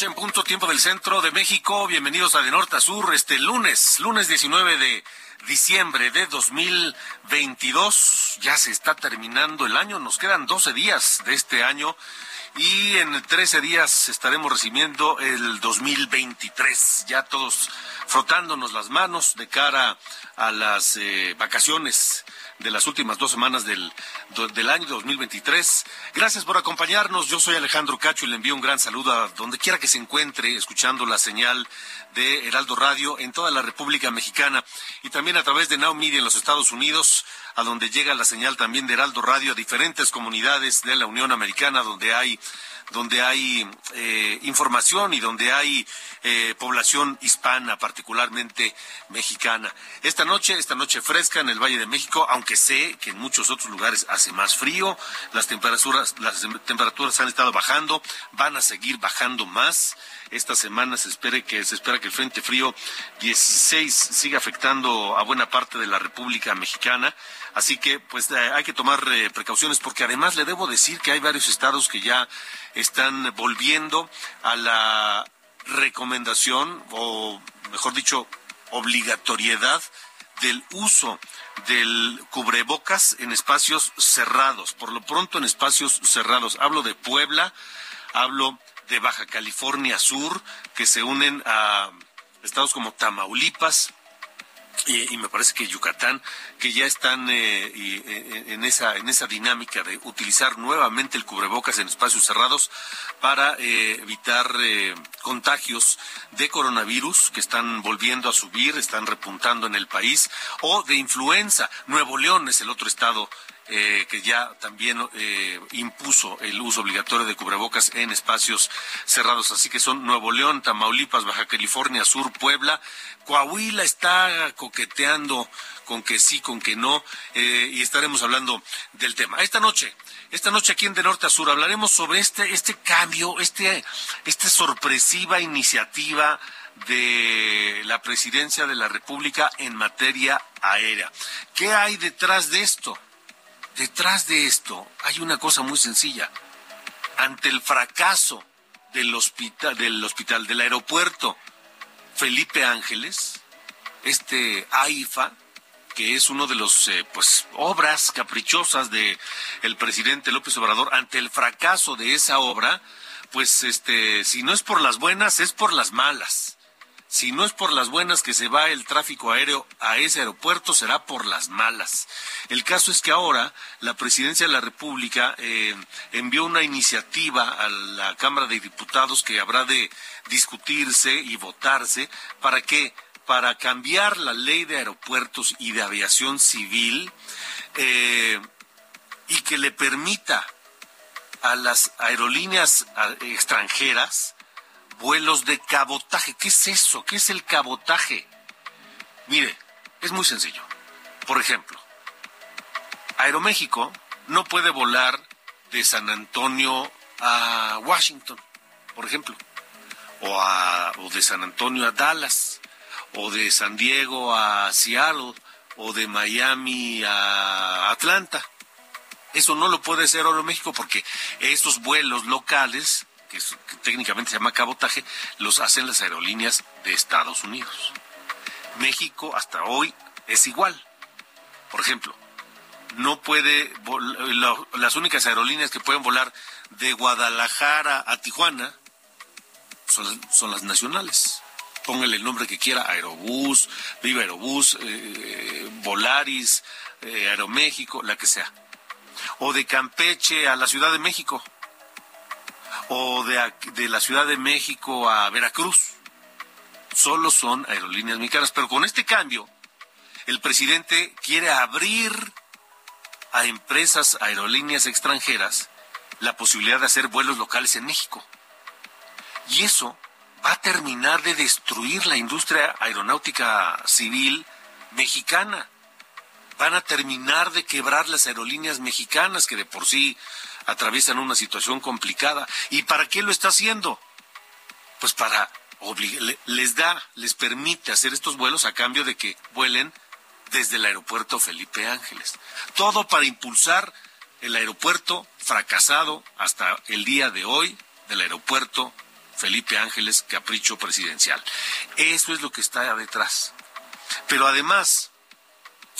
Noche en punto tiempo del centro de México. Bienvenidos a De Norte a Sur este lunes, lunes 19 de diciembre de 2022. Ya se está terminando el año, nos quedan 12 días de este año y en 13 días estaremos recibiendo el 2023. Ya todos frotándonos las manos de cara a las eh, vacaciones de las últimas dos semanas del, del año 2023. Gracias por acompañarnos. Yo soy Alejandro Cacho y le envío un gran saludo a donde quiera que se encuentre escuchando la señal de Heraldo Radio en toda la República Mexicana y también a través de Now Media en los Estados Unidos, a donde llega la señal también de Heraldo Radio a diferentes comunidades de la Unión Americana donde hay donde hay eh, información y donde hay eh, población hispana, particularmente mexicana. Esta noche, esta noche fresca en el Valle de México, aunque sé que en muchos otros lugares hace más frío, las temperaturas, las temperaturas han estado bajando, van a seguir bajando más. Esta semana se espera que se espera que el Frente Frío 16 siga afectando a buena parte de la República Mexicana. Así que, pues, eh, hay que tomar eh, precauciones porque además le debo decir que hay varios estados que ya están volviendo a la recomendación o, mejor dicho, obligatoriedad del uso del cubrebocas en espacios cerrados, por lo pronto en espacios cerrados. Hablo de Puebla, hablo de Baja California Sur, que se unen a estados como Tamaulipas, y, y me parece que Yucatán, que ya están eh, y, eh, en, esa, en esa dinámica de utilizar nuevamente el cubrebocas en espacios cerrados para eh, evitar eh, contagios de coronavirus que están volviendo a subir, están repuntando en el país, o de influenza. Nuevo León es el otro estado eh, que ya también eh, impuso el uso obligatorio de cubrebocas en espacios cerrados. Así que son Nuevo León, Tamaulipas, Baja California Sur, Puebla. Coahuila está coqueteando con que sí, con que no, eh, y estaremos hablando del tema. Esta noche, esta noche aquí en De Norte a Sur hablaremos sobre este, este cambio, este, esta sorpresiva iniciativa de la presidencia de la República en materia aérea. ¿Qué hay detrás de esto? Detrás de esto hay una cosa muy sencilla. Ante el fracaso del hospital, del aeropuerto Felipe Ángeles, este AIFA, que es uno de los eh, pues obras caprichosas de el presidente López Obrador, ante el fracaso de esa obra, pues este, si no es por las buenas, es por las malas. Si no es por las buenas que se va el tráfico aéreo a ese aeropuerto, será por las malas. El caso es que ahora la presidencia de la República eh, envió una iniciativa a la Cámara de Diputados que habrá de discutirse y votarse para que para cambiar la ley de aeropuertos y de aviación civil eh, y que le permita a las aerolíneas extranjeras vuelos de cabotaje. ¿Qué es eso? ¿Qué es el cabotaje? Mire, es muy sencillo. Por ejemplo, Aeroméxico no puede volar de San Antonio a Washington, por ejemplo, o, a- o de San Antonio a Dallas, o de San Diego a Seattle, o de Miami a Atlanta. Eso no lo puede hacer Aeroméxico porque esos vuelos locales, que, técnicamente se llama cabotaje, los hacen las aerolíneas de Estados Unidos. México hasta hoy es igual. Por ejemplo, no puede, las únicas aerolíneas que pueden volar de Guadalajara a Tijuana son, las nacionales. Póngale el nombre que quiera, Aerobús, Viva Aerobús, eh, Volaris, eh, Aeroméxico, la que sea. O de Campeche a la Ciudad de México. O de, de la Ciudad de México a Veracruz. Solo son aerolíneas mexicanas. Pero con este cambio, el presidente quiere abrir a empresas aerolíneas extranjeras la posibilidad de hacer vuelos locales en México. Y eso va a terminar de destruir la industria aeronáutica civil mexicana. Van a terminar de quebrar las aerolíneas mexicanas que de por sí atraviesan una situación complicada. ¿Y para qué lo está haciendo? Pues para les da, les permite hacer estos vuelos a cambio de que vuelen desde el aeropuerto Felipe Ángeles. Todo para impulsar el aeropuerto fracasado hasta el día de hoy del aeropuerto Felipe Ángeles Capricho Presidencial. Eso es lo que está detrás. Pero además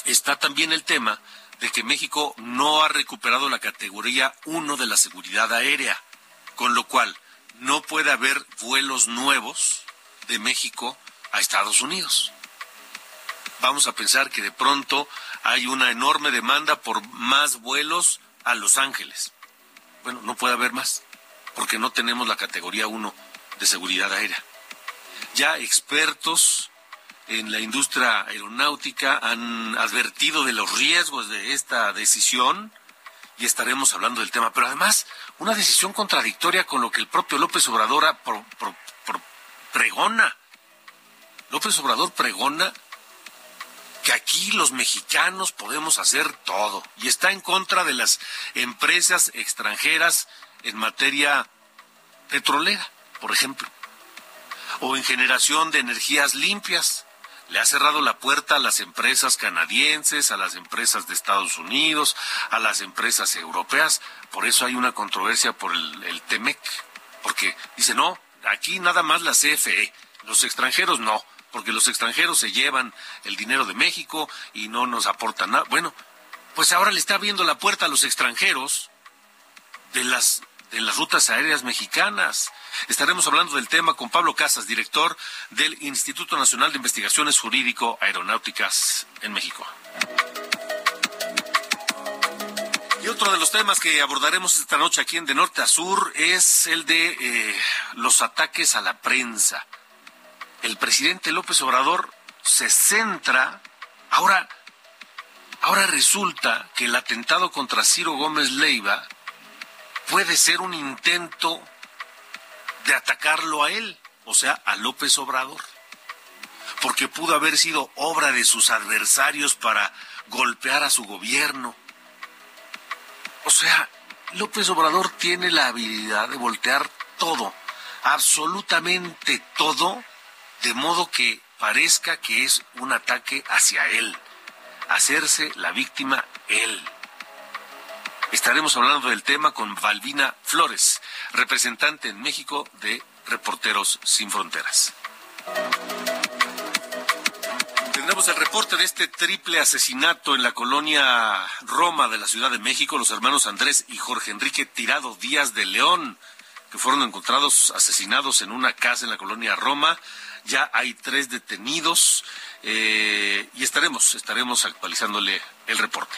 está también el tema de que México no ha recuperado la categoría 1 de la seguridad aérea, con lo cual no puede haber vuelos nuevos de México a Estados Unidos vamos a pensar que de pronto hay una enorme demanda por más vuelos a Los Ángeles. Bueno, no puede haber más, porque no tenemos la categoría 1 de seguridad aérea. Ya expertos en la industria aeronáutica han advertido de los riesgos de esta decisión y estaremos hablando del tema. Pero además, una decisión contradictoria con lo que el propio López Obrador pregona. López Obrador pregona que aquí los mexicanos podemos hacer todo y está en contra de las empresas extranjeras en materia petrolera, por ejemplo, o en generación de energías limpias. Le ha cerrado la puerta a las empresas canadienses, a las empresas de Estados Unidos, a las empresas europeas. Por eso hay una controversia por el, TEMEC, porque dice, no, aquí nada más la CFE, los extranjeros no porque los extranjeros se llevan el dinero de México y no nos aportan nada. Bueno, pues ahora le está abriendo la puerta a los extranjeros de las de las rutas aéreas mexicanas. Estaremos hablando del tema con Pablo Casas, director del Instituto Nacional de Investigaciones Jurídico Aeronáuticas en México. Y otro de los temas que abordaremos esta noche aquí en De Norte a Sur es el de eh, los ataques a la prensa el presidente López Obrador se centra, ahora, ahora resulta que el atentado contra Ciro Gómez Leiva puede ser un intento de atacarlo a él, o sea, a López Obrador, porque pudo haber sido obra de sus adversarios para golpear a su gobierno. O sea, López Obrador tiene la habilidad de voltear todo, absolutamente todo, de modo que parezca que es un ataque hacia él, hacerse la víctima él. Estaremos hablando del tema con Valvina Flores, representante en México de Reporteros Sin Fronteras. Tendremos el reporte de este triple asesinato en la colonia Roma de la Ciudad de México, los hermanos Andrés y Jorge Enrique Tirado Díaz de León, que fueron encontrados asesinados en una casa en la colonia Roma ya hay tres detenidos eh, y estaremos, estaremos actualizándole el reporte.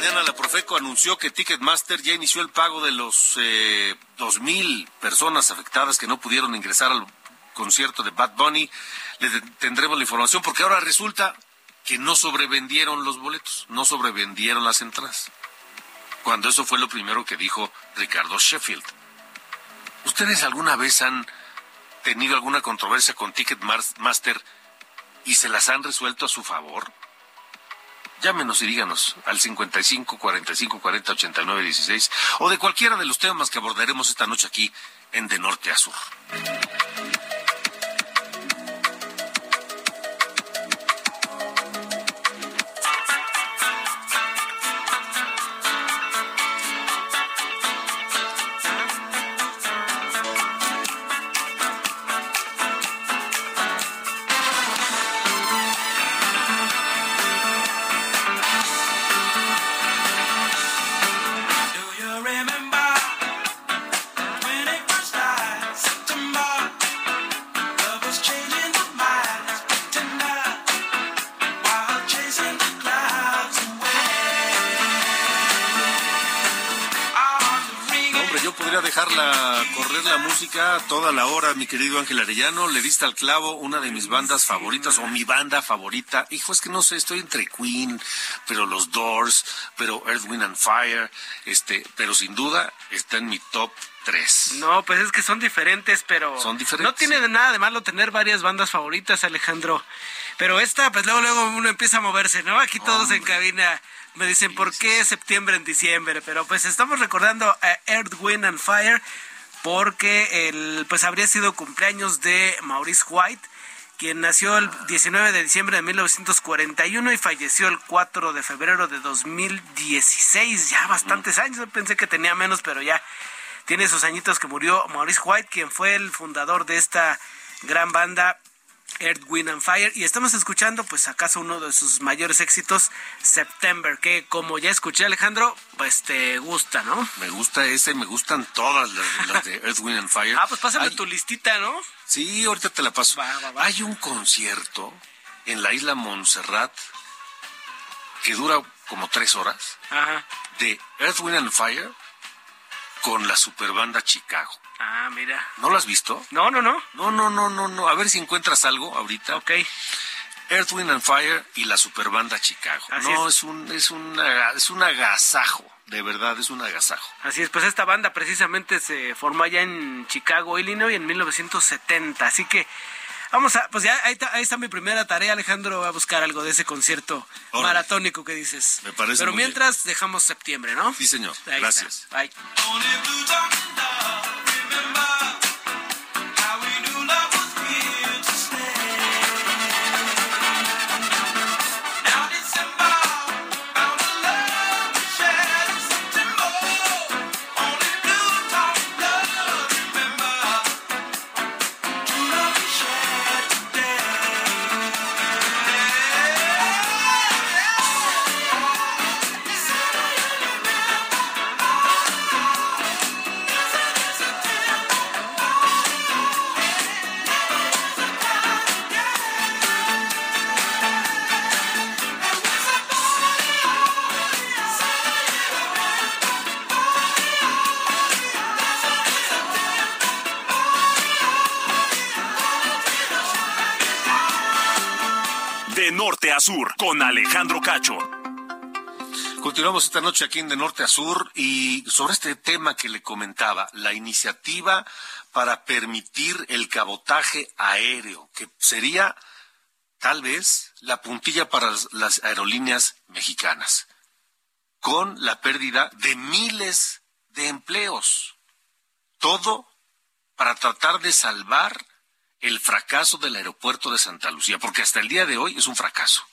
Mañana la Profeco anunció que Ticketmaster ya inició el pago de los eh, mil personas afectadas que no pudieron ingresar al concierto de Bad Bunny. Le tendremos la información porque ahora resulta que no sobrevendieron los boletos, no sobrevendieron las entradas. Cuando eso fue lo primero que dijo Ricardo Sheffield. ¿Ustedes alguna vez han tenido alguna controversia con Ticketmaster y se las han resuelto a su favor? Llámenos y díganos al 55 45 40 89 16 o de cualquiera de los temas que abordaremos esta noche aquí en De Norte a Sur. Música toda la hora, mi querido Ángel Arellano. Le diste al clavo una de mis bandas favoritas o mi banda favorita. Hijo, es que no sé, estoy entre Queen, pero los Doors, pero Earth, Wind and Fire, este, pero sin duda está en mi top tres. No, pues es que son diferentes, pero son diferentes. No tiene nada de malo tener varias bandas favoritas, Alejandro. Pero esta, pues luego, luego uno empieza a moverse, ¿no? Aquí todos en cabina me dicen, ¿por qué septiembre en diciembre? Pero pues estamos recordando a Earth, Wind and Fire porque el, pues habría sido cumpleaños de Maurice White, quien nació el 19 de diciembre de 1941 y falleció el 4 de febrero de 2016. Ya bastantes años, pensé que tenía menos, pero ya tiene esos añitos que murió Maurice White, quien fue el fundador de esta gran banda Earth, Wind and Fire y estamos escuchando pues acaso uno de sus mayores éxitos September que como ya escuché Alejandro pues te gusta ¿no? Me gusta ese, me gustan todas las, de Earth, Wind and Fire. Ah pues pásame tu listita ¿no? Sí, ahorita te la paso. Hay un concierto en la isla Montserrat que dura como tres horas Ajá. de Earth, Wind and Fire con la superbanda Chicago. Ah, mira. ¿No lo has visto? No, no, no. No, no, no, no, no. A ver si encuentras algo ahorita. Ok. Earth, Wind and Fire y la superbanda Chicago. no, es. un es un es un agasajo, de verdad, es un agasajo. Así es, pues esta banda precisamente se formó allá en Chicago, Illinois en 1970, así que Vamos a, pues ya ahí está, mi primera tarea, Alejandro, a buscar algo de ese concierto maratónico que dices. Me parece. Pero mientras dejamos septiembre, ¿no? Sí, señor. Gracias. Bye. Con Alejandro Cacho. Continuamos esta noche aquí en De Norte a Sur y sobre este tema que le comentaba, la iniciativa para permitir el cabotaje aéreo, que sería tal vez la puntilla para las aerolíneas mexicanas, con la pérdida de miles de empleos. Todo para tratar de salvar el fracaso del aeropuerto de Santa Lucía, porque hasta el día de hoy es un fracaso.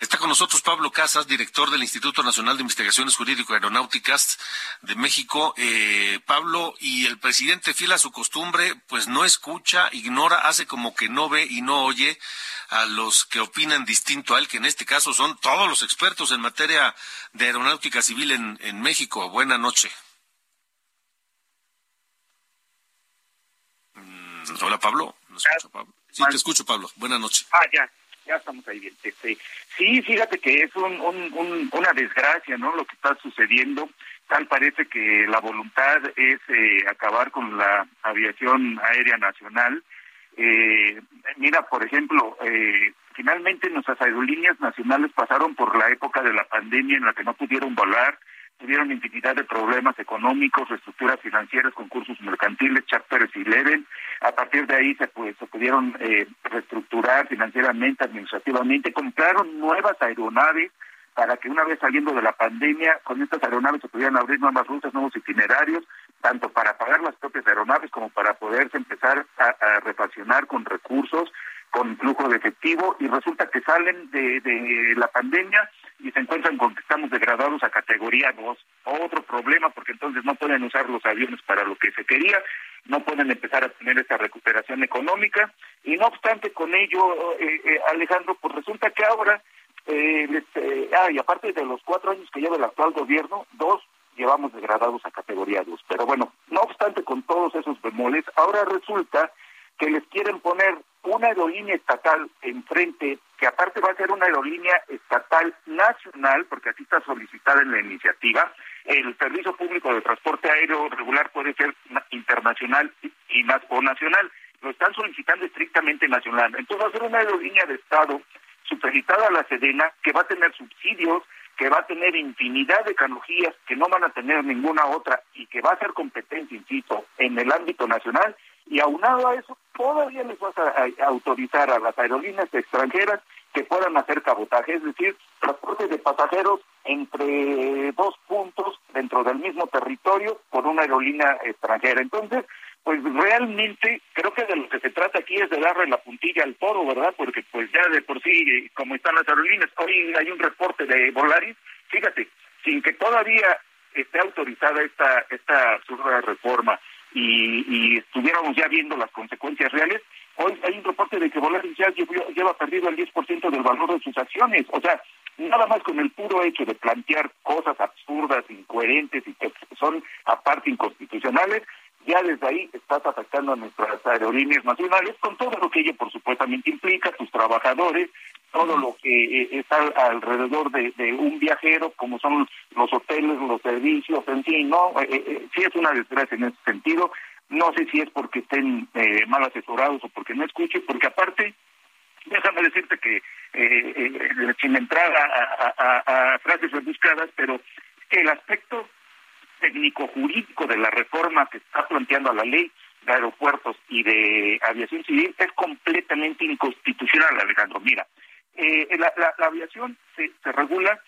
Está con nosotros Pablo Casas, director del Instituto Nacional de Investigaciones Jurídico-Aeronáuticas de México. Eh, Pablo, y el presidente, fiel a su costumbre, pues no escucha, ignora, hace como que no ve y no oye a los que opinan distinto a él, que en este caso son todos los expertos en materia de aeronáutica civil en, en México. Buena noche. Hola, Pablo. Sí, te escucho, Pablo. Buenas noches. Ah, ya, ya estamos ahí bien. Este, sí, fíjate que es un, una desgracia, ¿no? Lo que está sucediendo. Tal parece que la voluntad es eh, acabar con la aviación aérea nacional. Eh, mira, por ejemplo, eh, finalmente nuestras aerolíneas nacionales pasaron por la época de la pandemia en la que no pudieron volar, tuvieron infinidad de problemas económicos, reestructuras financieras, concursos mercantiles, charters y leven. A partir de ahí se, pues, se pudieron eh, reestructurar financieramente, administrativamente, compraron nuevas aeronaves para que una vez saliendo de la pandemia, con estas aeronaves se pudieran abrir nuevas rutas, nuevos itinerarios, tanto para pagar las propias aeronaves como para poderse empezar a, a refaccionar con recursos con flujo de efectivo y resulta que salen de la pandemia y se encuentran con que estamos degradados a categoría 2. Otro problema porque entonces no pueden usar los aviones para lo que se quería, no pueden empezar a tener esa recuperación económica y no obstante con ello, eh, eh, Alejandro, pues resulta que ahora, eh, este, ah, y aparte de los cuatro años que lleva el actual gobierno, dos llevamos degradados a categoría 2. Pero bueno, no obstante con todos esos bemoles, ahora resulta que les quieren poner una aerolínea estatal enfrente, que aparte va a ser una aerolínea estatal nacional, porque así está solicitada en la iniciativa, el servicio público de transporte aéreo regular puede ser internacional y más o nacional. Lo están solicitando estrictamente nacional. Entonces va a ser una aerolínea de Estado supeditada a la Sedena que va a tener subsidios, que va a tener infinidad de tecnologías que no van a tener ninguna otra y que va a ser competencia, insisto, en el ámbito nacional. Y aunado a eso, todavía les vas a, autorizar a las aerolíneas extranjeras que puedan hacer cabotaje, es decir, transporte de pasajeros entre dos puntos dentro del mismo territorio por una aerolínea extranjera. Entonces, pues realmente creo que de lo que se trata aquí es de darle la puntilla al toro, ¿verdad? Porque pues ya de por sí, como están las aerolíneas, hoy hay un reporte de Volaris, fíjate, sin que todavía esté autorizada esta esta reforma y, y estuviéramos ya viendo las consecuencias reales, hoy hay un reporte de que Volaris ya lleva perdido el 10% del valor de sus acciones, o sea, nada más con el puro hecho de plantear cosas absurdas, incoherentes y que son aparte inconstitucionales, ya desde ahí estás afectando a nuestras aerolíneas nacionales con todo lo que ello por supuestamente implica, tus trabajadores, todo lo que eh, está alrededor de, un viajero, como son los hoteles, los servicios, en fin, ¿no? Eh, eh, sí es una desgracia en ese sentido. No sé si es porque estén mal asesorados o porque no escuchen, porque aparte, déjame decirte que, sin entrar a, a frases rebuscadas, pero el aspecto técnico-jurídico de la reforma que está planteando a la ley de aeropuertos y de aviación civil es completamente inconstitucional, Alejandro. Mira, eh, la, aviación se, regula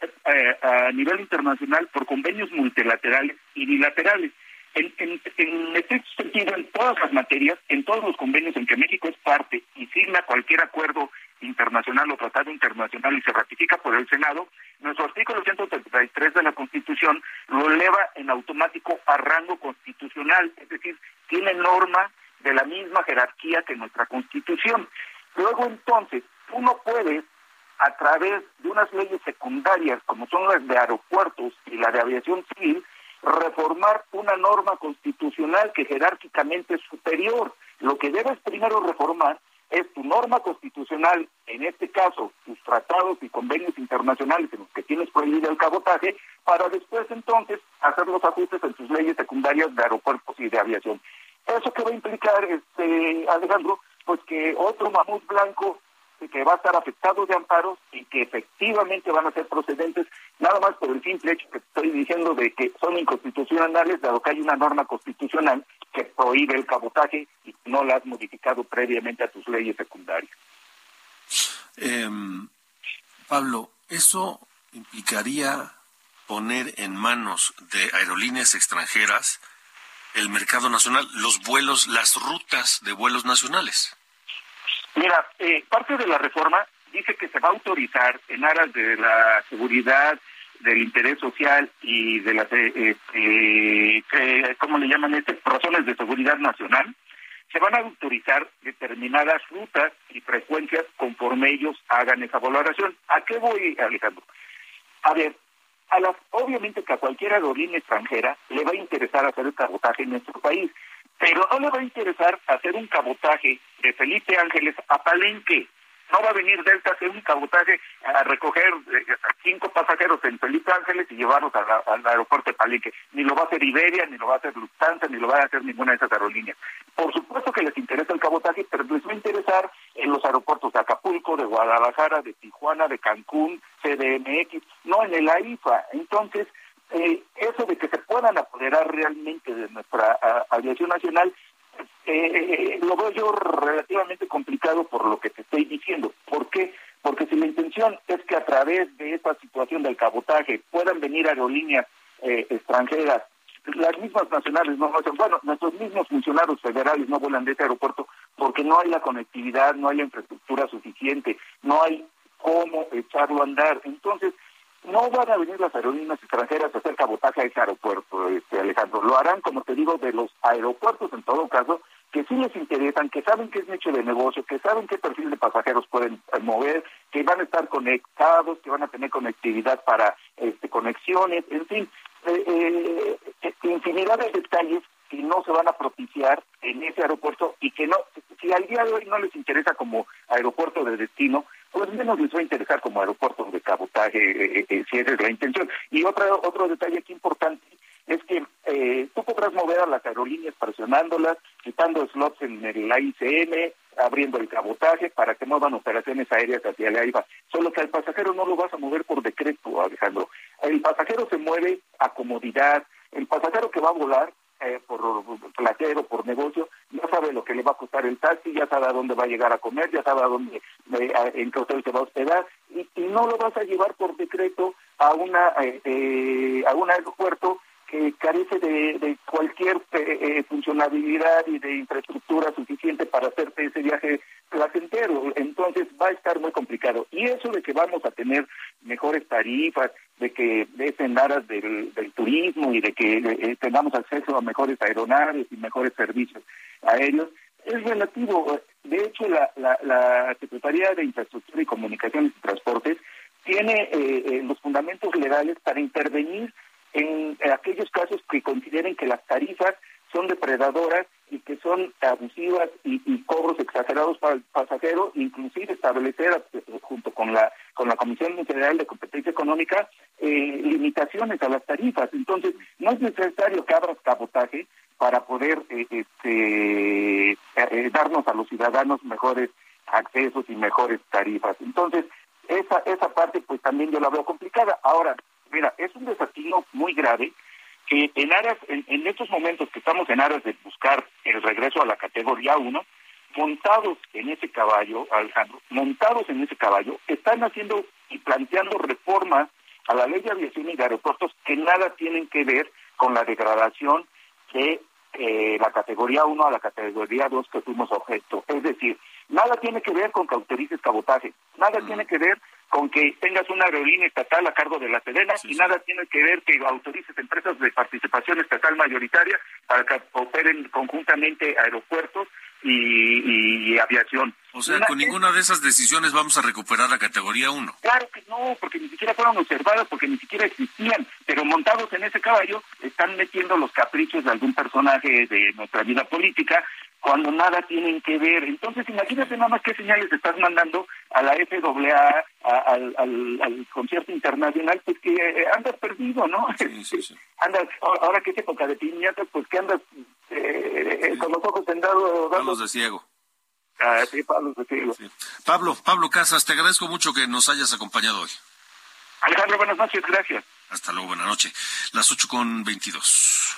eh, a nivel internacional por convenios multilaterales y bilaterales. En, en, en este sentido, en todas las materias, en todos los convenios en que México es parte y signa cualquier acuerdo internacional o tratado internacional y se ratifica por el Senado, nuestro artículo 133 de la Constitución lo eleva en automático a rango constitucional, es decir, tiene norma de la misma jerarquía que nuestra Constitución. Luego entonces, uno puede, a través de unas leyes secundarias como son las de aeropuertos y la de aviación civil, reformar una norma constitucional que jerárquicamente es superior. Lo que debes primero reformar es tu norma constitucional, en este caso tus tratados y convenios internacionales en los que tienes prohibido el cabotaje, para después entonces hacer los ajustes en tus leyes secundarias de aeropuertos y de aviación. ¿Eso qué va a implicar, este Alejandro? Pues que otro mamut blanco que va a estar afectado de amparos y que efectivamente van a ser procedentes, nada más por el simple hecho que estoy diciendo de que son inconstitucionales, dado que hay una norma constitucional que prohíbe el cabotaje y no la has modificado previamente a tus leyes secundarias. Em, Pablo, ¿eso implicaría poner en manos de aerolíneas extranjeras el mercado nacional, los vuelos, las rutas de vuelos nacionales? Mira, eh, parte de la reforma dice que se va a autorizar en aras de la seguridad, del interés social y de las, eh, este, ¿cómo le llaman este? Razones de seguridad nacional, se van a autorizar determinadas rutas y frecuencias conforme ellos hagan esa valoración. ¿A qué voy, Alejandro? A ver, a las, obviamente que a cualquier aerolínea extranjera le va a interesar hacer el cabotaje en nuestro país. Pero no le va a interesar hacer un cabotaje de Felipe Ángeles a Palenque. No va a venir Delta a hacer un cabotaje a recoger eh, cinco pasajeros en Felipe Ángeles y llevarlos al aeropuerto de Palenque. Ni lo va a hacer Iberia, ni lo va a hacer Lufthansa, ni lo va a hacer ninguna de esas aerolíneas. Por supuesto que les interesa el cabotaje, pero les va a interesar en los aeropuertos de Acapulco, de Guadalajara, de Tijuana, de Cancún, CDMX, no en el AIFA. Entonces, eh, eso de que se puedan apoderar realmente de nuestra aviación nacional, eh, lo veo yo relativamente complicado por lo que te estoy diciendo. ¿Por qué? Porque si la intención es que a través de esta situación del cabotaje puedan venir aerolíneas eh, extranjeras, las mismas nacionales no hacen. Bueno, nuestros mismos funcionarios federales no vuelan de este aeropuerto porque no hay la conectividad, no hay la infraestructura suficiente, no hay cómo echarlo a andar. Entonces, no van a venir las aerolíneas extranjeras a hacer cabotaje a ese aeropuerto, este, Alejandro. Lo harán, como te digo, de los aeropuertos en todo caso, que sí les interesan, que saben que es nicho de negocio, que saben qué perfil de pasajeros pueden eh, mover, que van a estar conectados, que van a tener conectividad para este, conexiones, en fin, eh, eh, infinidad de detalles que no se van a propiciar en ese aeropuerto y que no, si al día de hoy no les interesa como aeropuerto de destino, pues menos les va a interesar como aeropuertos de cabotaje, eh, si esa es la intención. Y otro, otro detalle aquí importante es que eh, tú podrás mover a las aerolíneas presionándolas, quitando slots en el AICM, abriendo el cabotaje para que muevan operaciones aéreas hacia el AIFA. Solo que al pasajero no lo vas a mover por decreto, Alejandro. El pasajero se mueve a comodidad. El pasajero que va a volar eh, por platero, por negocio, ya sabe lo que le va a costar el taxi, ya sabe a dónde va a llegar a comer, ya sabe a dónde, eh, en qué hotel se va a hospedar, y, no lo vas a llevar por decreto a una eh, a un aeropuerto que carece de, cualquier eh, eh, funcionalidad y de infraestructura suficiente para hacerte ese viaje placentero. Entonces va a estar muy complicado. Y eso de que vamos a tener mejores tarifas, de que es en aras del, turismo y de que eh, tengamos acceso a mejores aeronaves y mejores servicios aéreos, es relativo. De hecho, la, la, Secretaría de Infraestructura y Comunicaciones y Transportes tiene los fundamentos legales para intervenir en, aquellos casos que consideren que las tarifas son depredadoras y que son abusivas y, cobros exagerados para el pasajero, inclusive establecer eh, junto con la con la Comisión Federal de Competencia Económica eh, limitaciones a las tarifas. Entonces, no es necesario que abras cabotaje para poder eh, este, darnos a los ciudadanos mejores accesos y mejores tarifas. Entonces, esa esa parte pues también yo la veo complicada. Ahora, Mira, es un desafío muy grave que en aras, en, estos momentos que estamos en aras de buscar el regreso a la categoría 1, montados en ese caballo, Alejandro, montados en ese caballo, están haciendo y planteando reformas a la ley de aviación y de aeropuertos que nada tienen que ver con la degradación de eh, la categoría 1 a la categoría 2 que fuimos objeto. Es decir, nada tiene que ver con que autorices cabotaje, nada tiene que ver con que tengas una aerolínea estatal a cargo de la Sedena y nada tiene que ver que autorices empresas de participación estatal mayoritaria para que operen conjuntamente aeropuertos y, aviación. O sea, con ninguna de esas decisiones vamos a recuperar la categoría 1. Claro que no, porque ni siquiera fueron observadas, porque ni siquiera existían, pero montados en ese caballo están metiendo los caprichos de algún personaje de nuestra vida política cuando nada tienen que ver. Entonces, imagínate nada más qué señales estás mandando a la FAA, al, al, concierto internacional, pues que eh, andas perdido, ¿no? andas, ahora que es época de piñata, pues que andas eh, con los ojos tendados. Palos de ciego. Ah, sí, palos de ciego. Pablo, Pablo Casas, te agradezco mucho que nos hayas acompañado hoy. Alejandro, buenas noches, gracias. Hasta luego, buenas noches. Las ocho con veintidós.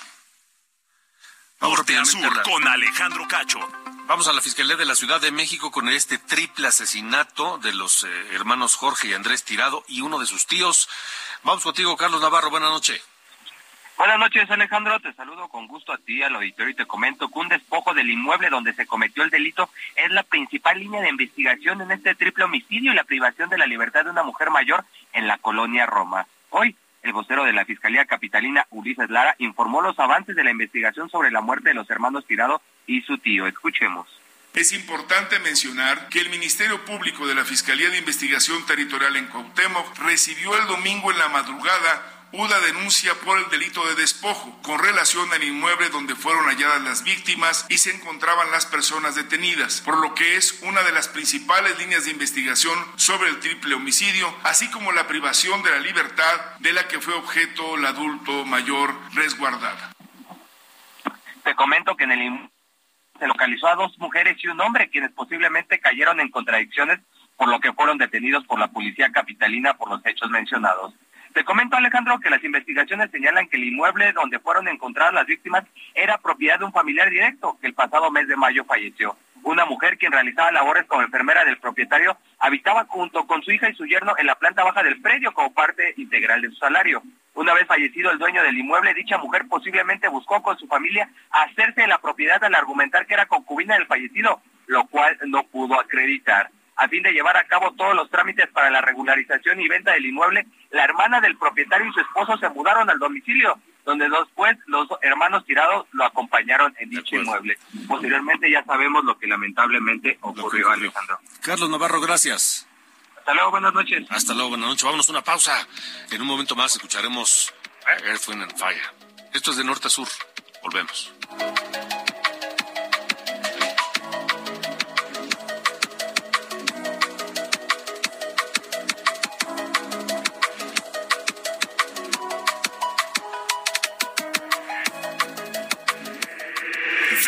Norte a Sur con Alejandro Cacho. Vamos a la Fiscalía de la Ciudad de México con este triple asesinato de los eh, hermanos Jorge y Andrés Tirado y uno de sus tíos. Vamos contigo, Carlos Navarro. Buenas noches. Buenas noches, Alejandro. Te saludo con gusto a ti, al auditorio, y te comento que un despojo del inmueble donde se cometió el delito es la principal línea de investigación en este triple homicidio y la privación de la libertad de una mujer mayor en la colonia Roma. Hoy, el vocero de la Fiscalía Capitalina, Ulises Lara, informó los avances de la investigación sobre la muerte de los hermanos Tirado y su tío. Escuchemos. Es importante mencionar que el Ministerio Público de la Fiscalía de Investigación Territorial en Cuauhtémoc recibió el domingo en la madrugada una denuncia por el delito de despojo con relación al inmueble donde fueron halladas las víctimas y se encontraban las personas detenidas, por lo que es una de las principales líneas de investigación sobre el triple homicidio, así como la privación de la libertad de la que fue objeto el adulto mayor resguardada. Te comento que en el se localizó a dos mujeres y un hombre quienes posiblemente cayeron en contradicciones por lo que fueron detenidos por la policía capitalina por los hechos mencionados. Te comento, Alejandro, que las investigaciones señalan que el inmueble donde fueron encontradas las víctimas era propiedad de un familiar directo que el pasado mes de mayo falleció. Una mujer quien realizaba labores como enfermera del propietario habitaba junto con su hija y su yerno en la planta baja del predio como parte integral de su salario. Una vez fallecido el dueño del inmueble, dicha mujer posiblemente buscó con su familia hacerse de la propiedad al argumentar que era concubina del fallecido, lo cual no pudo acreditar a fin de llevar a cabo todos los trámites para la regularización y venta del inmueble, la hermana del propietario y su esposo se mudaron al domicilio, donde después los hermanos tirados lo acompañaron en dicho inmueble. Posteriormente ya sabemos lo que lamentablemente ocurrió, Alejandro. Carlos Navarro, gracias. Hasta luego, buenas noches. Hasta luego, buenas noches. Vámonos a una pausa. En un momento más escucharemos Earth, Wind and Fire. Esto es de norte a sur. Volvemos.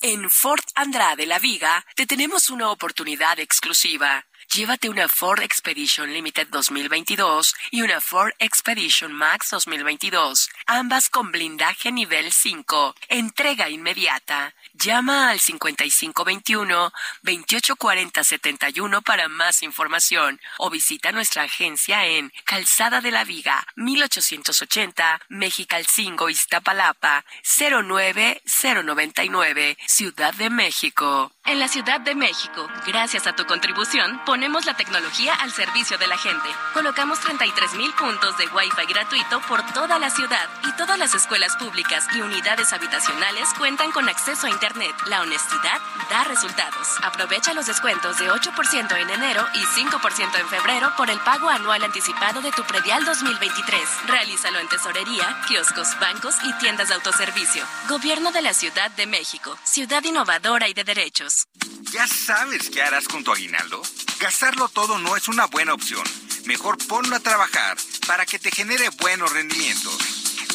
En Ford Andrade La Viga te tenemos una oportunidad exclusiva. Llévate una Ford Expedition Limited 2022 y una Ford Expedition Max 2022, ambas con blindaje nivel 5. Entrega inmediata. Llama al 5521 284071 para más información o visita nuestra agencia en Calzada de la Viga 1880 Mexicalcingo Iztapalapa 09099 Ciudad de México. En la Ciudad de México, gracias a tu contribución, ponemos la tecnología al servicio de la gente. Colocamos 33 mil puntos de Wi-Fi gratuito por toda la ciudad y todas las escuelas públicas y unidades habitacionales cuentan con acceso a Internet. La honestidad da resultados. Aprovecha los descuentos de 8% en enero y 5% en febrero por el pago anual anticipado de tu predial 2023. Realízalo en tesorería, kioscos, bancos y tiendas de autoservicio. Gobierno de la Ciudad de México. Ciudad innovadora y de derechos. ¿Ya sabes qué harás con tu aguinaldo? Gastarlo todo no es una buena opción. Mejor ponlo a trabajar para que te genere buenos rendimientos.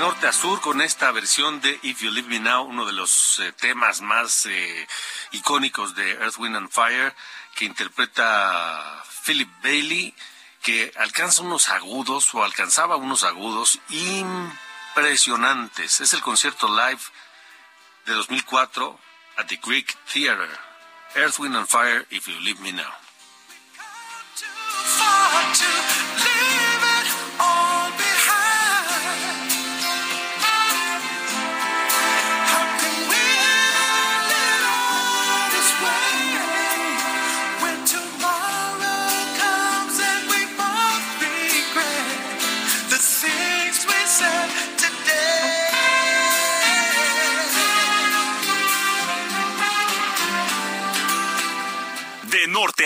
norte a sur con esta versión de If You Leave Me Now, uno de los eh, temas más eh, icónicos de Earth, Wind and Fire, que interpreta Philip Bailey, que alcanza unos agudos o alcanzaba unos agudos impresionantes. Es el concierto live de 2004 at the Greek Theater. Earth, Wind and Fire, If You Leave Me Now.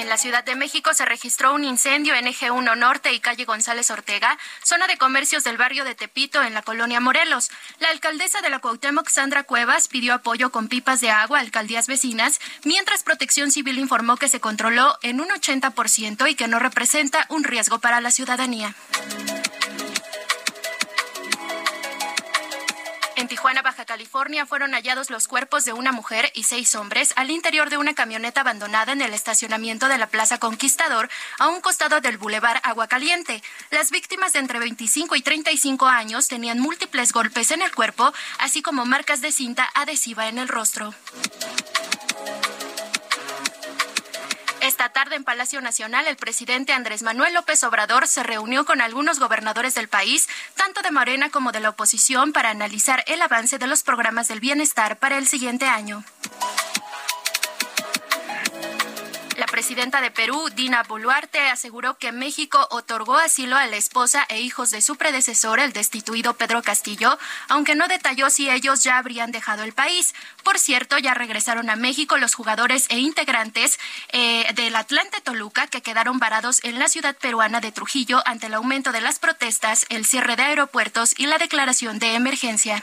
En la Ciudad de México se registró un incendio en Eje 1 Norte y calle González Ortega, zona de comercios del barrio de Tepito en la colonia Morelos. La alcaldesa de la Cuauhtémoc, Sandra Cuevas, pidió apoyo con pipas de agua a alcaldías vecinas, mientras Protección Civil informó que se controló en un 80% y que no representa un riesgo para la ciudadanía. En Tijuana, California, fueron hallados los cuerpos de una mujer y seis hombres al interior de una camioneta abandonada en el estacionamiento de la Plaza Conquistador, a un costado del Boulevard Aguacaliente. Las víctimas de entre 25 y 35 años tenían múltiples golpes en el cuerpo, así como marcas de cinta adhesiva en el rostro. Esta tarde en Palacio Nacional, el presidente Andrés Manuel López Obrador se reunió con algunos gobernadores del país, tanto de Morena como de la oposición, para analizar el avance de los programas del bienestar para el siguiente año. Presidenta de Perú, Dina Boluarte, aseguró que México otorgó asilo a la esposa e hijos de su predecesor, el destituido Pedro Castillo, aunque no detalló si ellos ya habrían dejado el país. Por cierto, ya regresaron a México los jugadores e integrantes eh, del Atlante Toluca que quedaron varados en la ciudad peruana de Trujillo ante el aumento de las protestas, el cierre de aeropuertos y la declaración de emergencia.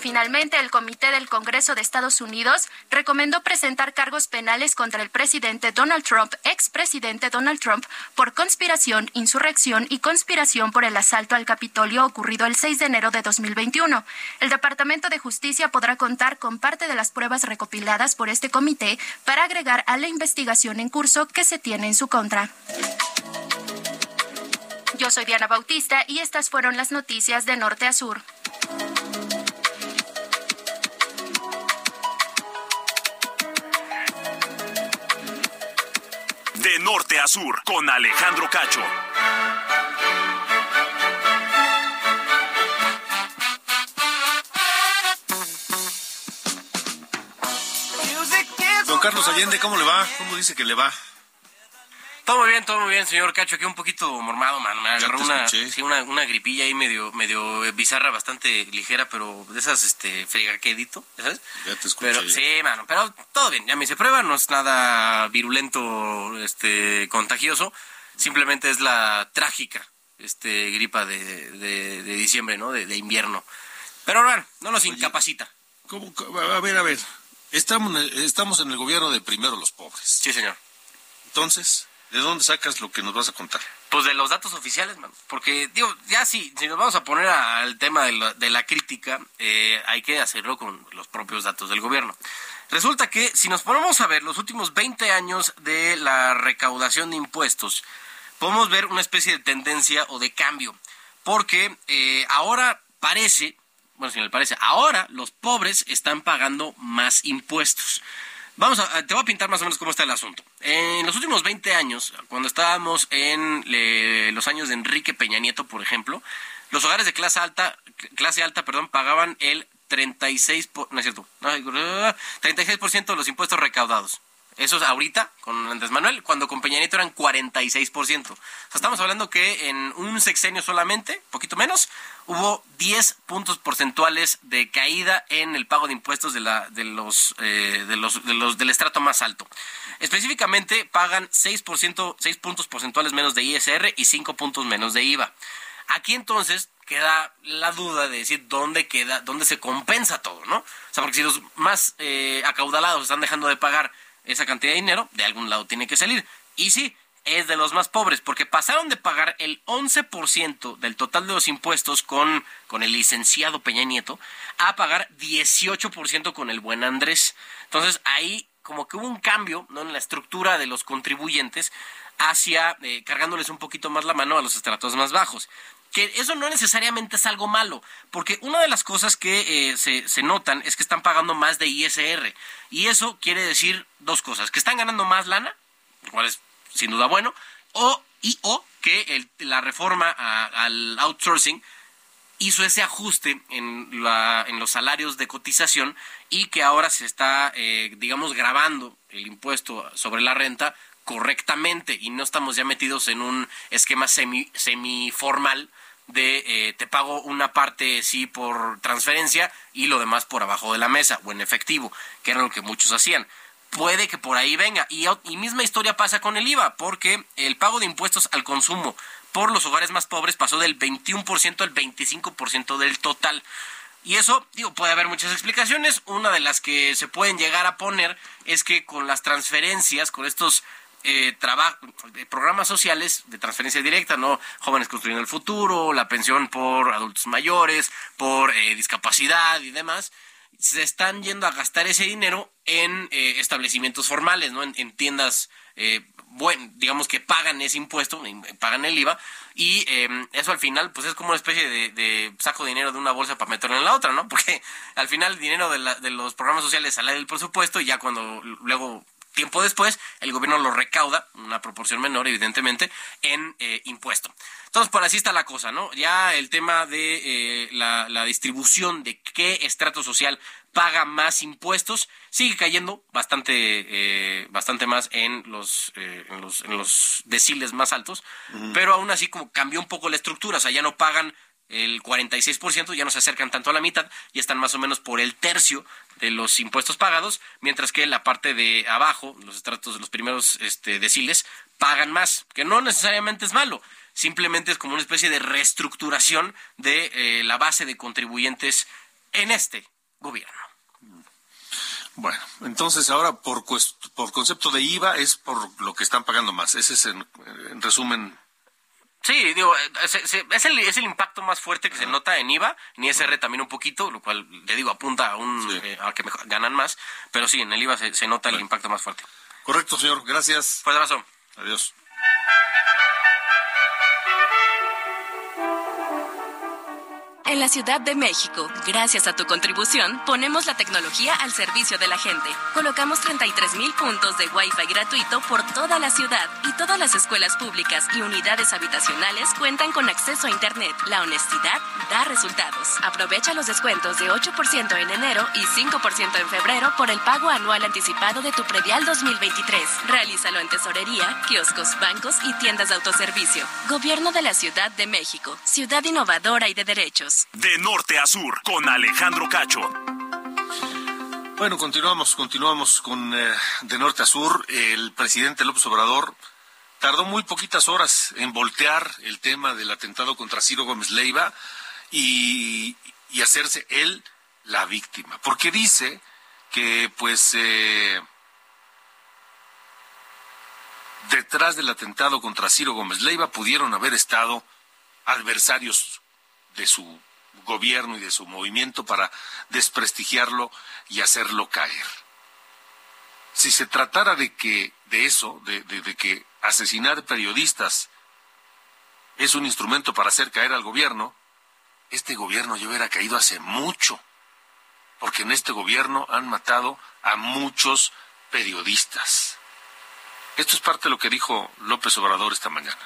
Finalmente, el Comité del Congreso de Estados Unidos recomendó presentar cargos penales contra el presidente Donald Trump, expresidente Donald Trump, por conspiración, insurrección y conspiración por el asalto al Capitolio ocurrido el 6 de enero de 2021. El Departamento de Justicia podrá contar con parte de las pruebas recopiladas por este comité para agregar a la investigación en curso que se tiene en su contra. Yo soy Diana Bautista y estas fueron las noticias de norte a sur. De norte a sur, con Alejandro Cacho. Don Carlos Allende, ¿cómo le va? ¿Cómo dice que le va? Todo muy bien, todo muy bien, señor Cacho. Aquí un poquito mormado, mano. Me agarró una, sí, una, una gripilla ahí medio, medio bizarra, bastante ligera, pero de esas, este, fregaquedito, ¿ya ¿sabes? Ya te escuché. Pero, sí, mano, pero todo bien. Ya me hice prueba, no es nada virulento, este, contagioso. Simplemente es la trágica, este, gripa de, de, de diciembre, ¿no? De, de invierno. Pero bueno, no nos incapacita. ¿Cómo? A ver, a ver. Estamos estamos en el gobierno de primero los pobres. Sí, señor. Entonces, ¿de dónde sacas lo que nos vas a contar? Pues de los datos oficiales, mano. Porque, digo, ya sí, si nos vamos a poner al tema de la, de la crítica, eh, hay que hacerlo con los propios datos del gobierno. Resulta que si nos ponemos a ver los últimos 20 años de la recaudación de impuestos, podemos ver una especie de tendencia o de cambio. Porque eh, ahora parece, bueno, si le parece, ahora los pobres están pagando más impuestos. Vamos a, te voy a pintar más o menos cómo está el asunto. En los últimos 20 años, cuando estábamos en le- los años de Enrique Peña Nieto, por ejemplo, los hogares de clase alta, clase alta, perdón, pagaban el 36, po- no es cierto, no, 36% de los impuestos recaudados. Eso es ahorita con Andrés Manuel, cuando con Peña Nieto eran 46%. O sea, estamos hablando que en un sexenio solamente, poquito menos, hubo 10 puntos porcentuales de caída en el pago de impuestos de, la, de, los, eh, de, los, de los del estrato más alto. Específicamente pagan 6%, 6 puntos porcentuales menos de ISR y 5 puntos menos de IVA. Aquí entonces queda la duda de decir dónde queda, dónde se compensa todo, ¿no? O sea, porque si los más eh, acaudalados están dejando de pagar esa cantidad de dinero, de algún lado tiene que salir. Y sí, es de los más pobres, porque pasaron de pagar el 11% del total de los impuestos con, con el licenciado Peña Nieto a pagar 18% con el buen Andrés. Entonces ahí como que hubo un cambio ¿no? en la estructura de los contribuyentes hacia eh, cargándoles un poquito más la mano a los estratos más bajos. Que eso no necesariamente es algo malo, porque una de las cosas que eh, se, se notan es que están pagando más de ISR. Y eso quiere decir dos cosas, que están ganando más lana, lo cual es sin duda bueno, o, y o que el- la reforma al outsourcing hizo ese ajuste en, la, en los salarios de cotización y que ahora se está, eh, digamos, grabando el impuesto sobre la renta correctamente y no estamos ya metidos en un esquema semi, semiformal de eh, te pago una parte sí por transferencia y lo demás por abajo de la mesa o en efectivo, que era lo que muchos hacían. Puede que por ahí venga. Y, y misma historia pasa con el IVA, porque el pago de impuestos al consumo por los hogares más pobres pasó del 21% al 25% del total. Y eso, digo, puede haber muchas explicaciones. Una de las que se pueden llegar a poner es que con las transferencias, con estos eh, programas sociales de transferencia directa, ¿no? Jóvenes construyendo el futuro, la pensión por adultos mayores, por eh, discapacidad y demás, se están yendo a gastar ese dinero en eh, establecimientos formales, ¿no? En, tiendas, eh, bueno, digamos que pagan ese impuesto, pagan el IVA, y em, eso al final, pues es como una especie de, saco dinero de una bolsa para meterlo en la otra, ¿no? Porque al final el dinero de, de los programas sociales sale del presupuesto y ya cuando luego Tiempo después, el gobierno lo recauda, una proporción menor, evidentemente, en eh, impuesto. Entonces, por así está la cosa, ¿no? Ya el tema de eh, la, distribución de qué estrato social paga más impuestos sigue cayendo bastante, eh, bastante más en los, en los, en los deciles más altos, pero aún así como cambió un poco la estructura, o sea, ya no pagan el 46%, ya no se acercan tanto a la mitad y están más o menos por el tercio de los impuestos pagados, mientras que la parte de abajo, los estratos, los primeros este, deciles, pagan más, que no necesariamente es malo, simplemente es como una especie de reestructuración de eh, la base de contribuyentes en este gobierno. Bueno, entonces ahora por, por concepto de IVA es por lo que están pagando más. Ese es en resumen Sí, digo, eh, es, el, es el impacto más fuerte que se nota en IVA, en ISR también un poquito, lo cual, le digo, apunta a, un, eh, a que ganan más, pero sí, en el IVA se, nota el impacto más fuerte. Correcto, señor, gracias. Fuerte abrazo. Adiós. En la Ciudad de México, gracias a tu contribución, ponemos la tecnología al servicio de la gente. Colocamos 33 mil puntos de Wi-Fi gratuito por toda la ciudad y todas las escuelas públicas y unidades habitacionales cuentan con acceso a Internet. La honestidad da resultados. Aprovecha los descuentos de 8% en enero y 5% en febrero por el pago anual anticipado de tu predial 2023. Realízalo en tesorería, kioscos, bancos y tiendas de autoservicio. Gobierno de la Ciudad de México, ciudad innovadora y de derechos. De norte a sur, con Alejandro Cacho. Bueno, continuamos, continuamos con eh, de norte a sur. El presidente López Obrador tardó muy poquitas horas en voltear el tema del atentado contra Ciro Gómez Leiva y, hacerse él la víctima, porque dice que pues eh, detrás del atentado contra Ciro Gómez Leiva pudieron haber estado adversarios de su gobierno y de su movimiento para desprestigiarlo y hacerlo caer. Si se tratara de que de eso, de, de que asesinar periodistas es un instrumento para hacer caer al gobierno, este gobierno ya hubiera caído hace mucho, porque en este gobierno han matado a muchos periodistas. Esto es parte de lo que dijo López Obrador esta mañana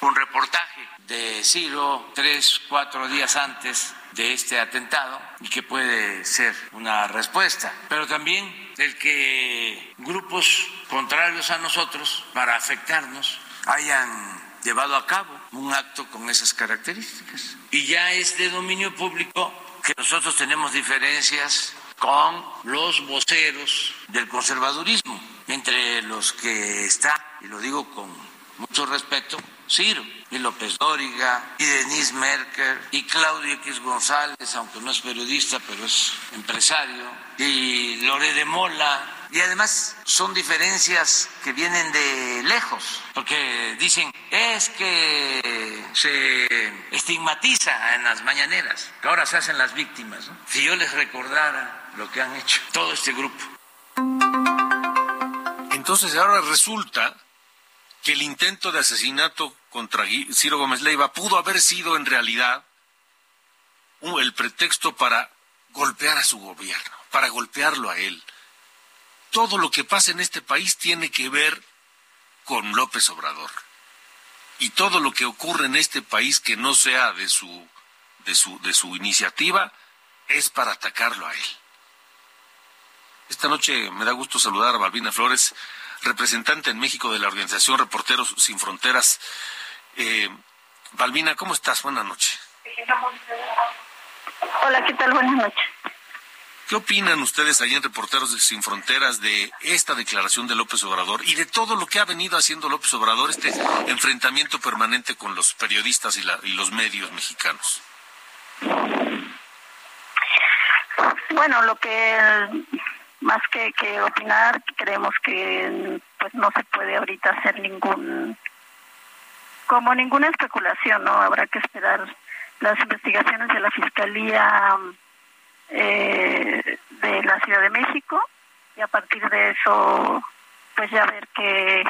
un reportaje de Ciro tres, cuatro días antes de este atentado y que puede ser una respuesta, pero también el que grupos contrarios a nosotros para afectarnos hayan llevado a cabo un acto con esas características. Y ya es de dominio público que nosotros tenemos diferencias con los voceros del conservadurismo, entre los que está, y lo digo con mucho respeto, Ciro, y López Dóriga, y Denise Merker, y Claudio X González, aunque no es periodista, pero es empresario, y Lore de Mola, y además son diferencias que vienen de lejos, porque dicen, es que se estigmatiza en las mañaneras, que ahora se hacen las víctimas. Si yo les recordara lo que han hecho todo este grupo. Entonces ahora resulta que el intento de asesinato contra Ciro Gómez Leiva pudo haber sido en realidad el pretexto para golpear a su gobierno, para golpearlo a él. Todo lo que pasa en este país tiene que ver con López Obrador. Y todo lo que ocurre en este país que no sea de su de su de su iniciativa es para atacarlo a él. Esta noche me da gusto saludar a Balbina Flores, representante en México de la organización Reporteros Sin Fronteras. Eh, Balbina, ¿cómo estás? Buenas noches. Hola, ¿qué tal? Buenas noches. ¿Qué opinan ustedes allá en Reporteros Sin Fronteras de esta declaración de López Obrador y de todo lo que ha venido haciendo López Obrador, este enfrentamiento permanente con los periodistas y, la- y los medios mexicanos? Bueno, lo que más que, que opinar, creemos que pues no se puede ahorita hacer ningún como ninguna especulación, ¿no? Habrá que esperar las investigaciones de la Fiscalía eh, de la Ciudad de México y a partir de eso pues ya ver qué,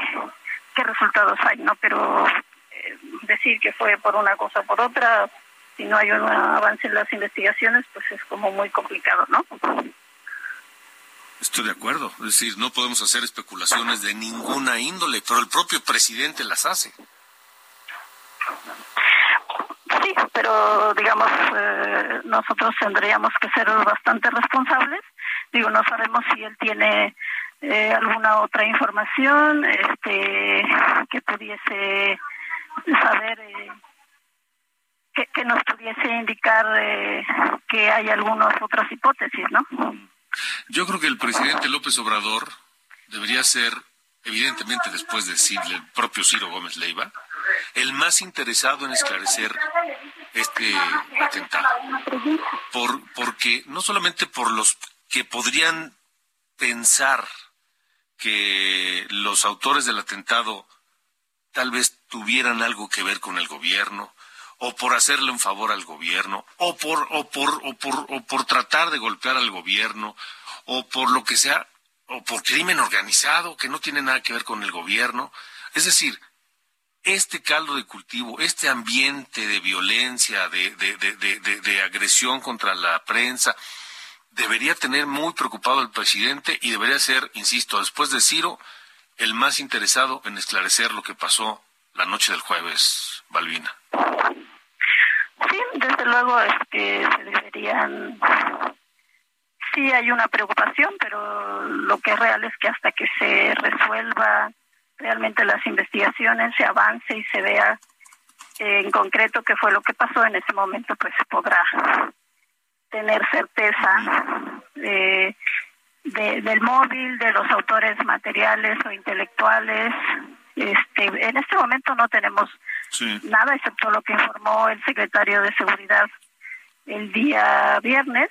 qué resultados hay, ¿no? Pero eh, decir que fue por una cosa o por otra, si no hay un avance en las investigaciones, pues es como muy complicado, ¿no? Estoy de acuerdo. Es decir, no podemos hacer especulaciones de ninguna índole, pero el propio presidente las hace. Sí, pero digamos, eh, nosotros tendríamos que ser bastante responsables. Digo, no sabemos si él tiene eh, alguna otra información este, que pudiese saber, eh, que, que nos pudiese indicar eh, que hay algunas otras hipótesis, ¿no? Yo creo que el presidente López Obrador debería ser, evidentemente después de Cid- el propio Ciro Gómez Leiva, el más interesado en esclarecer este atentado. Por, porque no solamente por los que podrían pensar que los autores del atentado tal vez tuvieran algo que ver con el gobierno, o por hacerle un favor al gobierno, o por, o por, o por, o por tratar de golpear al gobierno, o por lo que sea, o por crimen organizado que no tiene nada que ver con el gobierno. Es decir, este caldo de cultivo, este ambiente de violencia, de, de, de, de, agresión contra la prensa, debería tener muy preocupado el presidente y debería ser, insisto, después de Ciro, el más interesado en esclarecer lo que pasó la noche del jueves, Balbina. Sí, desde luego es que se deberían. Sí, hay una preocupación, pero lo que es real es que hasta que se resuelva realmente las investigaciones, se avance y se vea en concreto qué fue lo que pasó en ese momento, pues se podrá tener certeza eh, de- del móvil, de los autores materiales o intelectuales. Este, en este momento no tenemos nada excepto lo que informó el secretario de Seguridad el día viernes,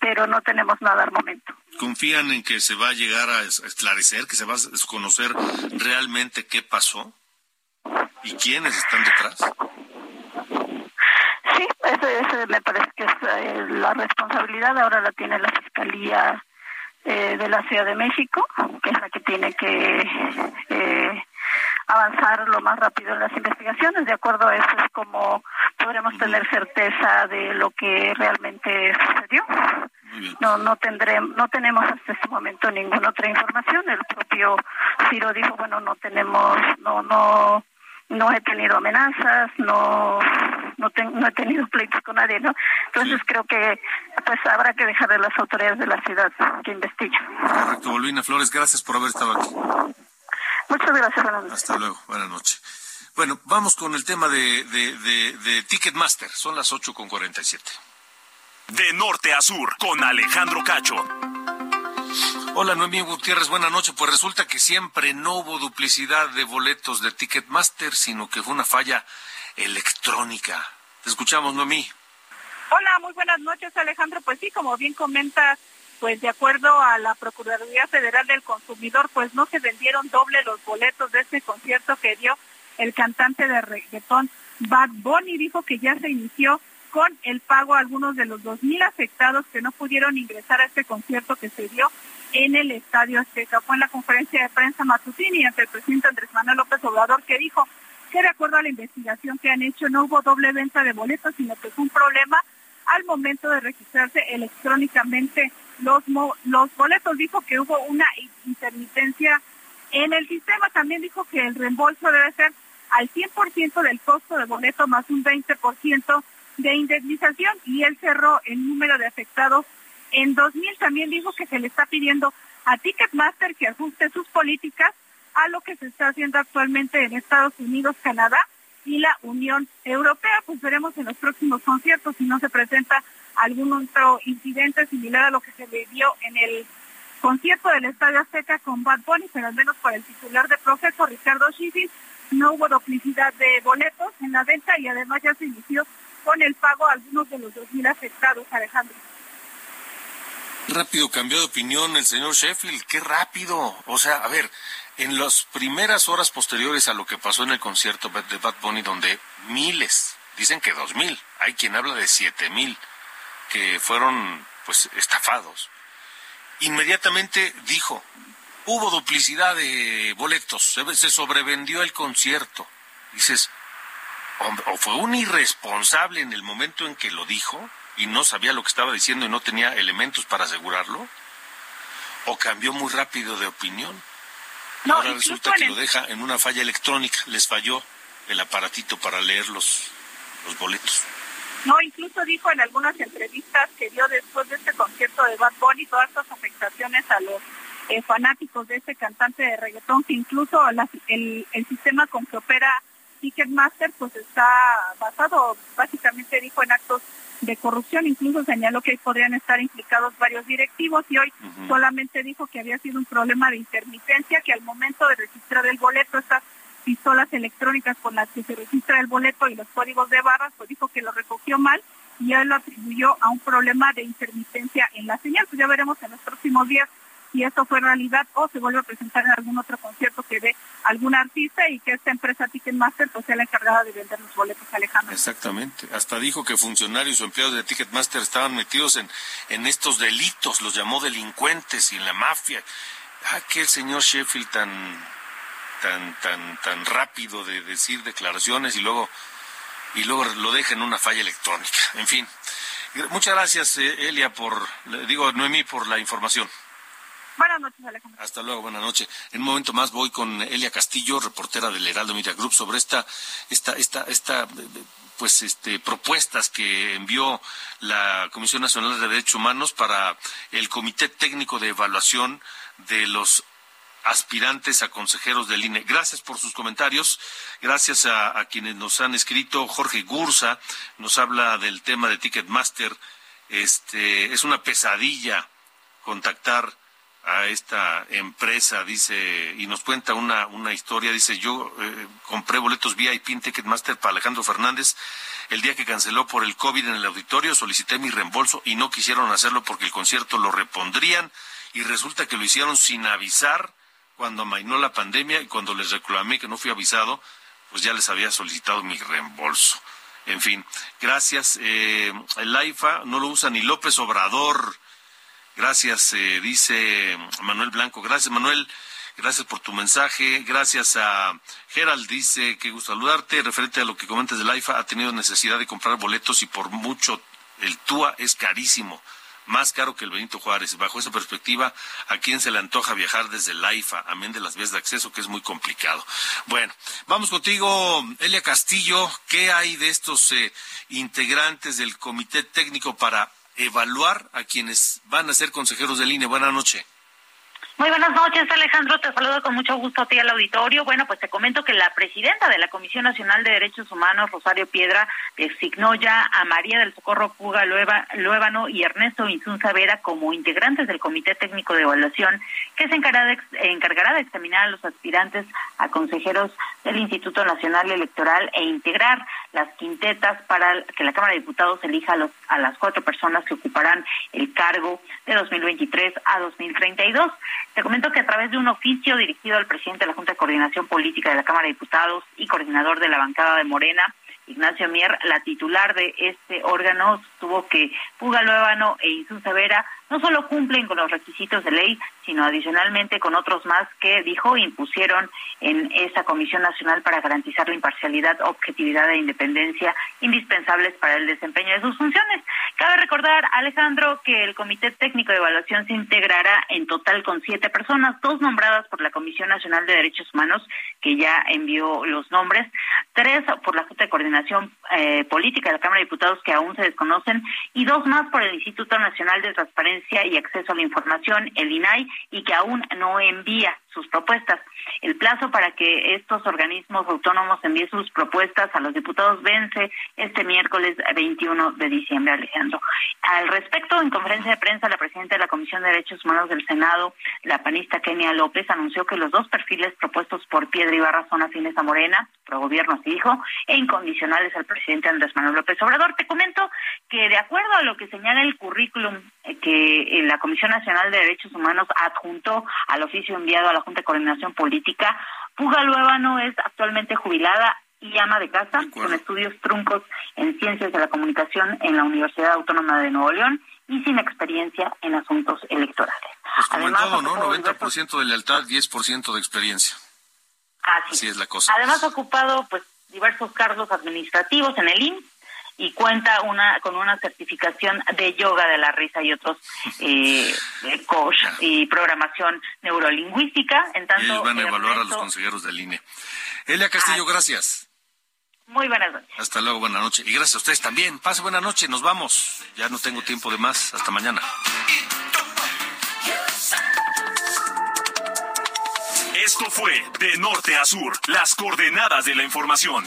pero no tenemos nada al momento. ¿Confían en que se va a llegar a es- a esclarecer, que se va a conocer realmente qué pasó y quiénes están detrás? Sí, ese, ese me parece que es eh, la responsabilidad ahora la tiene la Fiscalía eh, de la Ciudad de México, que es la que tiene que eh, avanzar lo más rápido en las investigaciones. De acuerdo a eso es como podremos tener certeza de lo que realmente sucedió. No, no tendremos, no tenemos hasta este momento ninguna otra información. El propio Ciro dijo, bueno, no tenemos, no, no, no he tenido amenazas, no, no, ten- no he tenido pleitos con nadie, ¿no? Entonces creo que pues habrá que dejar a las autoridades de la ciudad que investiguen. Correcto, Balbina Flores, gracias por haber estado aquí. Muchas gracias, buenas noches. Hasta luego, buenas noches. Bueno, vamos con el tema de, de, de, de Ticketmaster. Son las 8 con 47. De norte a sur, con Alejandro Cacho. Hola, Noemí Gutiérrez, buenas noches. Pues resulta que siempre no hubo duplicidad de boletos de Ticketmaster, sino que fue una falla electrónica. Te escuchamos, Noemí. Hola, muy buenas noches, Alejandro. Pues sí, como bien comentas, pues de acuerdo a la Procuraduría Federal del Consumidor, pues no se vendieron doble los boletos de este concierto que dio el cantante de reggaetón Bad Bunny. Dijo que ya se inició con el pago a algunos de los 2.000 afectados que no pudieron ingresar a este concierto que se dio en el Estadio Azteca. Fue en la conferencia de prensa matutina ante el presidente Andrés Manuel López Obrador que dijo que de acuerdo a la investigación que han hecho no hubo doble venta de boletos, sino que fue un problema al momento de registrarse electrónicamente los, los boletos. Dijo que hubo una intermitencia en el sistema. También dijo que el reembolso debe ser al 100% del costo del boleto más un 20% de indemnización y él cerró el número de afectados en 2000. También dijo que se le está pidiendo a Ticketmaster que ajuste sus políticas a lo que se está haciendo actualmente en Estados Unidos, Canadá y la Unión Europea. Pues veremos en los próximos conciertos si no se presenta algún otro incidente similar a lo que se vivió en el concierto del Estadio Azteca con Bad Bunny, pero al menos para el titular de Profeco, Ricardo Schifis, no hubo duplicidad de boletos en la venta y además ya se inició con el pago a algunos de los 2.000 afectados, Alejandro. Rápido cambió de opinión el señor Sheffield, qué rápido. O sea, a ver, en las primeras horas posteriores a lo que pasó en el concierto de Bad Bunny, donde miles, dicen que dos mil, hay quien habla de siete mil, que fueron pues estafados. Inmediatamente dijo, hubo duplicidad de boletos, se, sobrevendió el concierto. Dices, o fue un irresponsable en el momento en que lo dijo y no sabía lo que estaba diciendo y no tenía elementos para asegurarlo, o cambió muy rápido de opinión. No, Ahora resulta que lo deja en una falla electrónica, les falló el aparatito para leer los, los boletos. No, incluso dijo en algunas entrevistas que dio después de este concierto de Bad Bunny todas estas afectaciones a los eh, fanáticos de este cantante de reggaetón, que incluso la- el, el sistema con que opera Ticketmaster pues está basado, básicamente dijo, en actos de corrupción, incluso señaló que ahí podrían estar implicados varios directivos y hoy solamente dijo que había sido un problema de intermitencia, que al momento de registrar el boleto estas pistolas electrónicas con las que se registra el boleto y los códigos de barras, pues dijo que lo recogió mal y él lo atribuyó a un problema de intermitencia en la señal. Pues ya veremos en los próximos días si esto fue realidad o se vuelve a presentar en algún otro concierto que dé algún artista y que esta empresa Ticketmaster pues sea la encargada de vender los boletos, Alejandro. Exactamente. Hasta dijo que funcionarios o empleados de Ticketmaster estaban metidos en, en estos delitos, los llamó delincuentes y en la mafia. Ah, que el señor Sheffield tan, tan, tan, tan rápido de decir declaraciones y luego, y luego lo deja en una falla electrónica. En fin. Muchas gracias, eh, Elia, por, digo, Noemí, por la información. Buenas noches. Hasta luego, buenas noches. En un momento más voy con Elia Castillo, reportera del Heraldo Media Group, sobre esta, esta, esta, esta, pues, este, propuestas que envió la Comisión Nacional de Derechos Humanos para el Comité Técnico de Evaluación de los aspirantes a consejeros del INE. Gracias por sus comentarios, gracias a, a quienes nos han escrito. Jorge Gursa nos habla del tema de Ticketmaster. Este, es una pesadilla contactar a esta empresa, dice, y nos cuenta una, una historia, dice, yo eh, compré boletos VIP en Ticketmaster para Alejandro Fernández el día que canceló por el COVID en el auditorio, solicité mi reembolso y no quisieron hacerlo porque el concierto lo repondrían y resulta que lo hicieron sin avisar cuando amainó la pandemia y cuando les reclamé que no fui avisado, pues ya les había solicitado mi reembolso. En fin, gracias. Eh, el AIFA no lo usa ni López Obrador. Gracias, eh, dice Manuel Blanco. Gracias, Manuel. Gracias por tu mensaje. Gracias a Gerald. Dice que gusto saludarte. Referente a lo que comentas del AIFA, ha tenido necesidad de comprar boletos y por mucho el TUA es carísimo. Más caro que el Benito Juárez. Bajo esa perspectiva, ¿a quién se le antoja viajar desde el AIFA? Amén de las vías de acceso, que es muy complicado. Bueno, vamos contigo, Elia Castillo. ¿Qué hay de estos eh, integrantes del Comité Técnico para evaluar a quienes van a ser consejeros del INE? Buenas noches. Muy buenas noches, Alejandro. Te saludo con mucho gusto a ti al auditorio. Bueno, pues te comento que la presidenta de la Comisión Nacional de Derechos Humanos, Rosario Piedra, designó ya a María del Socorro Puga Luébano y Ernesto Insunza Vera como integrantes del Comité Técnico de Evaluación que se encargará de examinar a los aspirantes a consejeros del Instituto Nacional Electoral e integrar las quintetas para que la Cámara de Diputados elija a, los, a las cuatro personas que ocuparán el cargo de 2023 a 2032. Te comento que a través de un oficio dirigido al presidente de la Junta de Coordinación Política de la Cámara de Diputados y coordinador de la bancada de Morena, Ignacio Mier, la titular de este órgano, tuvo que Puga Luébano e Insunza Vera no solo cumplen con los requisitos de ley, sino adicionalmente con otros más que, dijo, impusieron en esa Comisión Nacional para garantizar la imparcialidad, objetividad e independencia indispensables para el desempeño de sus funciones. Cabe recordar, Alejandro, que el Comité Técnico de Evaluación se integrará en total con siete personas, dos nombradas por la Comisión Nacional de Derechos Humanos, que ya envió los nombres, tres por la Junta de Coordinación eh, Política de la Cámara de Diputados, que aún se desconocen, y dos más por el Instituto Nacional de Transparencia y Acceso a la Información, el INAI, y que aún no envía sus propuestas. El plazo para que estos organismos autónomos envíen sus propuestas a los diputados vence este miércoles 21 de diciembre, Alejandro. Al respecto, en conferencia de prensa, la presidenta de la Comisión de Derechos Humanos del Senado, la panista Kenia López, anunció que los dos perfiles propuestos por Piedra Ibarra son afines a Morena, pro gobierno así dijo, e incondicionales al presidente Andrés Manuel López Obrador. Te comento que de acuerdo a lo que señala el currículum eh, que eh, la Comisión Nacional de Derechos Humanos adjuntó al oficio enviado a la Junta de Coordinación Política, Puga Luébano es actualmente jubilada y ama de casa, con estudios truncos en ciencias de la comunicación en la Universidad Autónoma de Nuevo León y sin experiencia en asuntos electorales. Pues como Además, en todo, ¿no? ocupó 90% de lealtad, 10% de experiencia. Así. Así es la cosa. Además ha ocupado pues diversos cargos administrativos en el IMSS y cuenta una con una certificación de yoga de la risa y otros eh, eh, coach y programación neurolingüística. En tanto, Ellos van a evaluar a los consejeros del INE. Elia Castillo, gracias. Muy buenas noches. Hasta luego, buena noche. Y gracias a ustedes también. Pase buena noche, nos vamos. Ya no tengo tiempo de más. Hasta mañana. Esto fue De Norte a Sur, las coordenadas de la información.